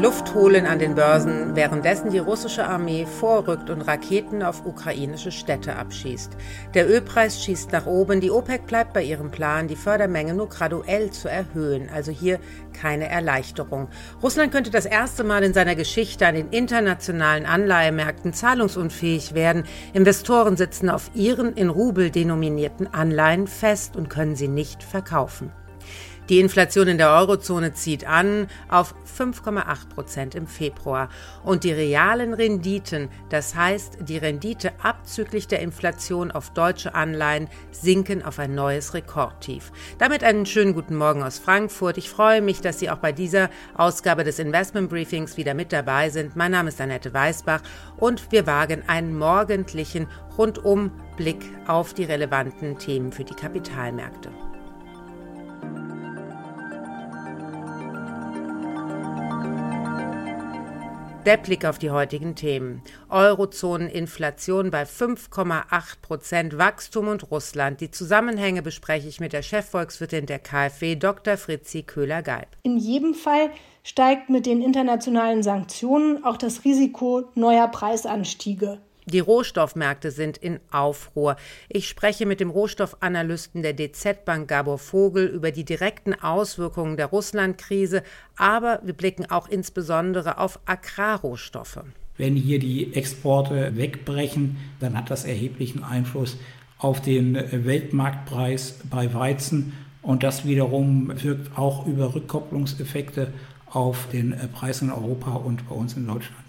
Luft holen an den Börsen, währenddessen die russische Armee vorrückt und Raketen auf ukrainische Städte abschießt. Der Ölpreis schießt nach oben, die OPEC bleibt bei ihrem Plan, die Fördermenge nur graduell zu erhöhen, also hier keine Erleichterung. Russland könnte das erste Mal in seiner Geschichte an den internationalen Anleihemärkten zahlungsunfähig werden. Investoren sitzen auf ihren in Rubel denominierten Anleihen fest und können sie nicht verkaufen. Die Inflation in der Eurozone zieht an auf 5,8 Prozent im Februar. Und die realen Renditen, das heißt die Rendite abzüglich der Inflation auf deutsche Anleihen, sinken auf ein neues Rekordtief. Damit einen schönen guten Morgen aus Frankfurt. Ich freue mich, dass Sie auch bei dieser Ausgabe des Investment Briefings wieder mit dabei sind. Mein Name ist Annette Weißbach und wir wagen einen morgendlichen Rundumblick auf die relevanten Themen für die Kapitalmärkte. Der Blick auf die heutigen Themen. Eurozoneninflation bei 5,8 Prozent, Wachstum und Russland. Die Zusammenhänge bespreche ich mit der Chefvolkswirtin der KfW, Dr. Fritzi Köhler-Geib. In jedem Fall steigt mit den internationalen Sanktionen auch das Risiko neuer Preisanstiege. Die Rohstoffmärkte sind in Aufruhr. Ich spreche mit dem Rohstoffanalysten der DZ Bank Gabor Vogel über die direkten Auswirkungen der Russlandkrise, aber wir blicken auch insbesondere auf Agrarrohstoffe. Wenn hier die Exporte wegbrechen, dann hat das erheblichen Einfluss auf den Weltmarktpreis bei Weizen und das wiederum wirkt auch über Rückkopplungseffekte auf den Preis in Europa und bei uns in Deutschland.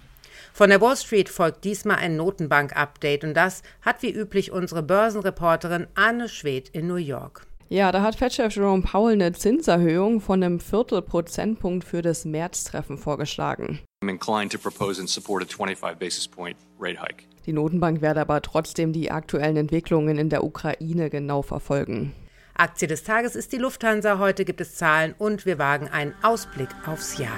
Von der Wall Street folgt diesmal ein Notenbank-Update und das hat wie üblich unsere Börsenreporterin Anne Schwedt in New York. Ja, da hat Fed-Chef Jerome Powell eine Zinserhöhung von einem Viertelprozentpunkt für das Märztreffen vorgeschlagen. I'm inclined to propose and support a 25 basis point rate hike. Die Notenbank werde aber trotzdem die aktuellen Entwicklungen in der Ukraine genau verfolgen. Aktie des Tages ist die Lufthansa. Heute gibt es Zahlen und wir wagen einen Ausblick aufs Jahr.